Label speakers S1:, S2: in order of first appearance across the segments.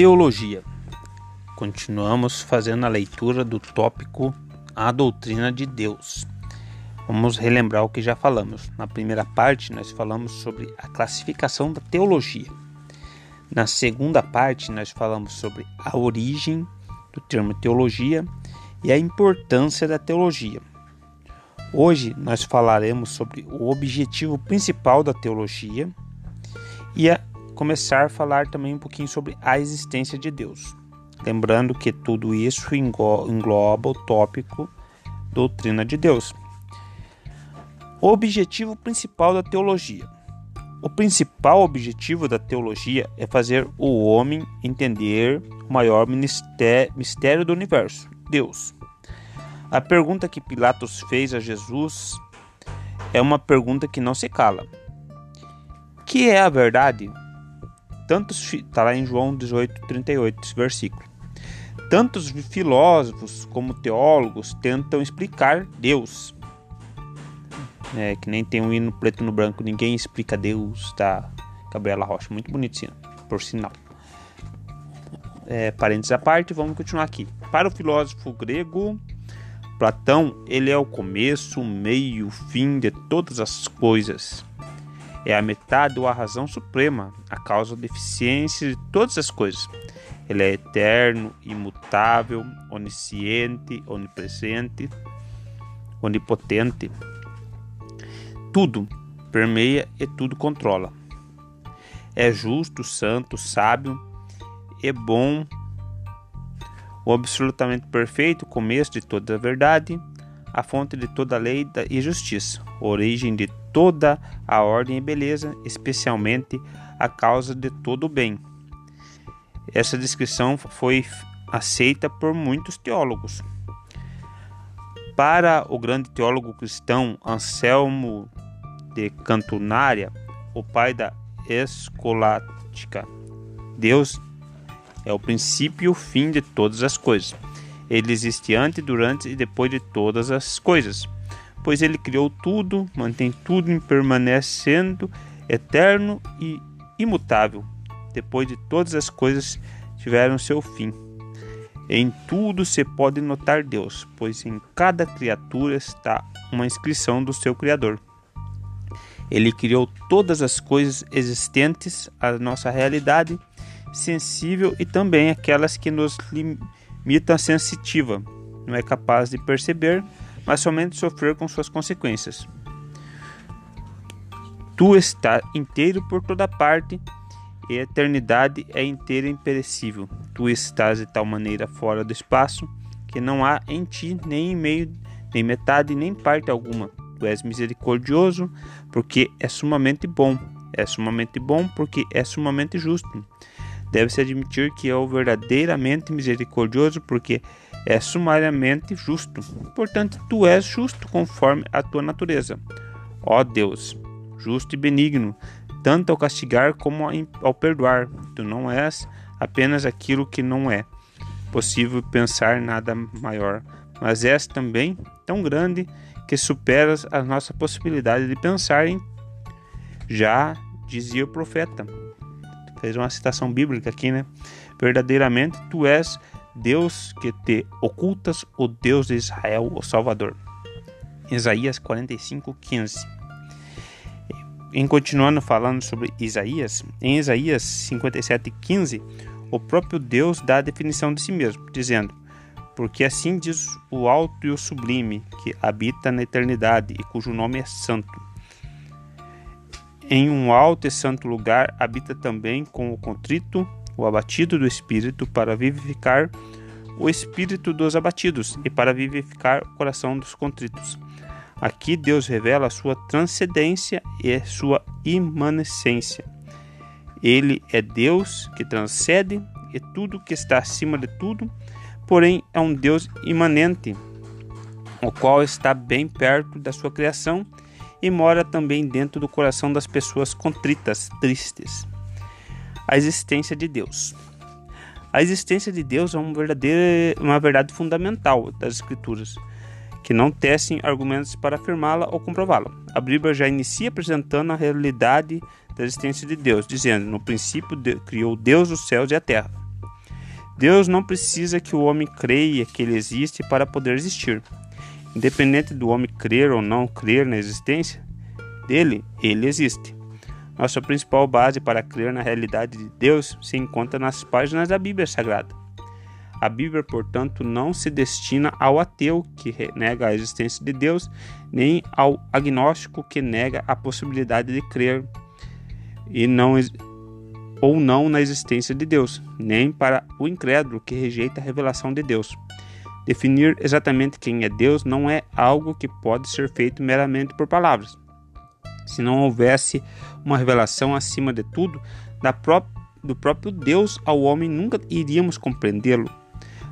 S1: Teologia. Continuamos fazendo a leitura do tópico A Doutrina de Deus. Vamos relembrar o que já falamos. Na primeira parte, nós falamos sobre a classificação da teologia. Na segunda parte, nós falamos sobre a origem do termo teologia e a importância da teologia. Hoje nós falaremos sobre o objetivo principal da teologia e a começar a falar também um pouquinho sobre a existência de Deus. Lembrando que tudo isso engloba o tópico doutrina de Deus. O objetivo principal da teologia. O principal objetivo da teologia é fazer o homem entender o maior mistério do universo, Deus. A pergunta que Pilatos fez a Jesus é uma pergunta que não se cala. Que é a verdade? Tantos está lá em João 18, 38, esse versículo. Tantos filósofos como teólogos tentam explicar Deus. É, que nem tem um hino preto no branco, ninguém explica Deus, tá? Gabriela Rocha, muito bonitinho, por sinal. É, parênteses à parte, vamos continuar aqui. Para o filósofo grego Platão, ele é o começo, o meio, o fim de todas as coisas. É a metade ou a razão suprema, a causa da deficiência de todas as coisas. Ele é eterno, imutável, onisciente, onipresente, onipotente. Tudo permeia e tudo controla. É justo, santo, sábio e bom o absolutamente perfeito, começo de toda a verdade, a fonte de toda a lei e justiça, origem de toda a ordem e beleza, especialmente a causa de todo o bem. Essa descrição foi aceita por muitos teólogos. Para o grande teólogo cristão Anselmo de Cantunária, o pai da escolástica, Deus é o princípio e o fim de todas as coisas. Ele existe antes, durante e depois de todas as coisas. Pois ele criou tudo, mantém tudo permanecendo eterno e imutável. Depois de todas as coisas tiveram seu fim. Em tudo se pode notar Deus, pois em cada criatura está uma inscrição do seu Criador. Ele criou todas as coisas existentes à nossa realidade sensível e também aquelas que nos limitam a sensitiva, não é capaz de perceber, mas somente sofrer com suas consequências. Tu está inteiro por toda parte, e a eternidade é inteira e imperecível. Tu estás de tal maneira fora do espaço que não há em ti nem meio, nem metade, nem parte alguma. Tu és misericordioso, porque é sumamente bom. É sumamente bom, porque é sumamente justo. Deve-se admitir que é o verdadeiramente misericordioso, porque é sumariamente justo. Portanto, tu és justo conforme a tua natureza. Ó Deus, justo e benigno, tanto ao castigar como ao perdoar. Tu não és apenas aquilo que não é possível pensar nada maior, mas és também tão grande que superas a nossa possibilidade de pensar em. Já dizia o profeta: fez uma citação bíblica aqui, né? Verdadeiramente tu és Deus que te ocultas, o Deus de Israel, o Salvador. Isaías 45, 15. Em continuando falando sobre Isaías, em Isaías 57, 15, o próprio Deus dá a definição de si mesmo, dizendo: Porque assim diz o alto e o sublime, que habita na eternidade e cujo nome é santo em um alto e santo lugar habita também com o contrito, o abatido do espírito, para vivificar o espírito dos abatidos e para vivificar o coração dos contritos. Aqui Deus revela a sua transcendência e a sua imanência. Ele é Deus que transcende e tudo que está acima de tudo, porém é um Deus imanente, o qual está bem perto da sua criação e mora também dentro do coração das pessoas contritas, tristes. A existência de Deus. A existência de Deus é uma, uma verdade fundamental das Escrituras, que não tecem argumentos para afirmá-la ou comprová-la. A Bíblia já inicia apresentando a realidade da existência de Deus, dizendo: No princípio criou Deus os céus e a terra. Deus não precisa que o homem creia que ele existe para poder existir. Independente do homem crer ou não crer na existência dele, ele existe. Nossa principal base para crer na realidade de Deus se encontra nas páginas da Bíblia Sagrada. A Bíblia, portanto, não se destina ao ateu que nega a existência de Deus, nem ao agnóstico que nega a possibilidade de crer e não ou não na existência de Deus, nem para o incrédulo que rejeita a revelação de Deus. Definir exatamente quem é Deus não é algo que pode ser feito meramente por palavras. Se não houvesse uma revelação acima de tudo pró do próprio Deus ao homem, nunca iríamos compreendê-lo.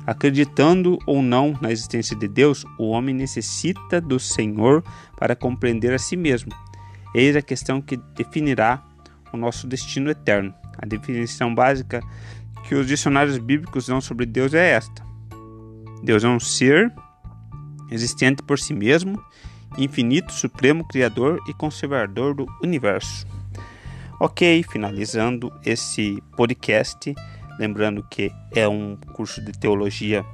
S1: Acreditando ou não na existência de Deus, o homem necessita do Senhor para compreender a si mesmo. Eis a questão que definirá o nosso destino eterno. A definição básica que os dicionários bíblicos dão sobre Deus é esta: Deus é um ser existente por si mesmo, infinito, supremo, criador e conservador do universo. Ok, finalizando esse podcast, lembrando que é um curso de teologia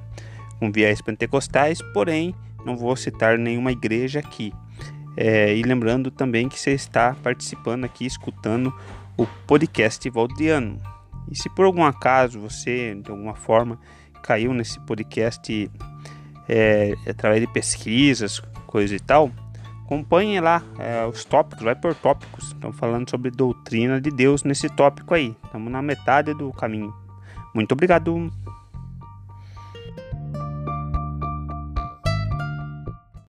S1: com viés pentecostais, porém não vou citar nenhuma igreja aqui. É, e lembrando também que você está participando aqui, escutando o podcast Valdiano. E se por algum acaso você, de alguma forma, caiu nesse podcast é, através de pesquisas, coisa e tal, acompanhe lá é, os tópicos, vai por tópicos. Estamos falando sobre doutrina de Deus nesse tópico aí. Estamos na metade do caminho. Muito obrigado.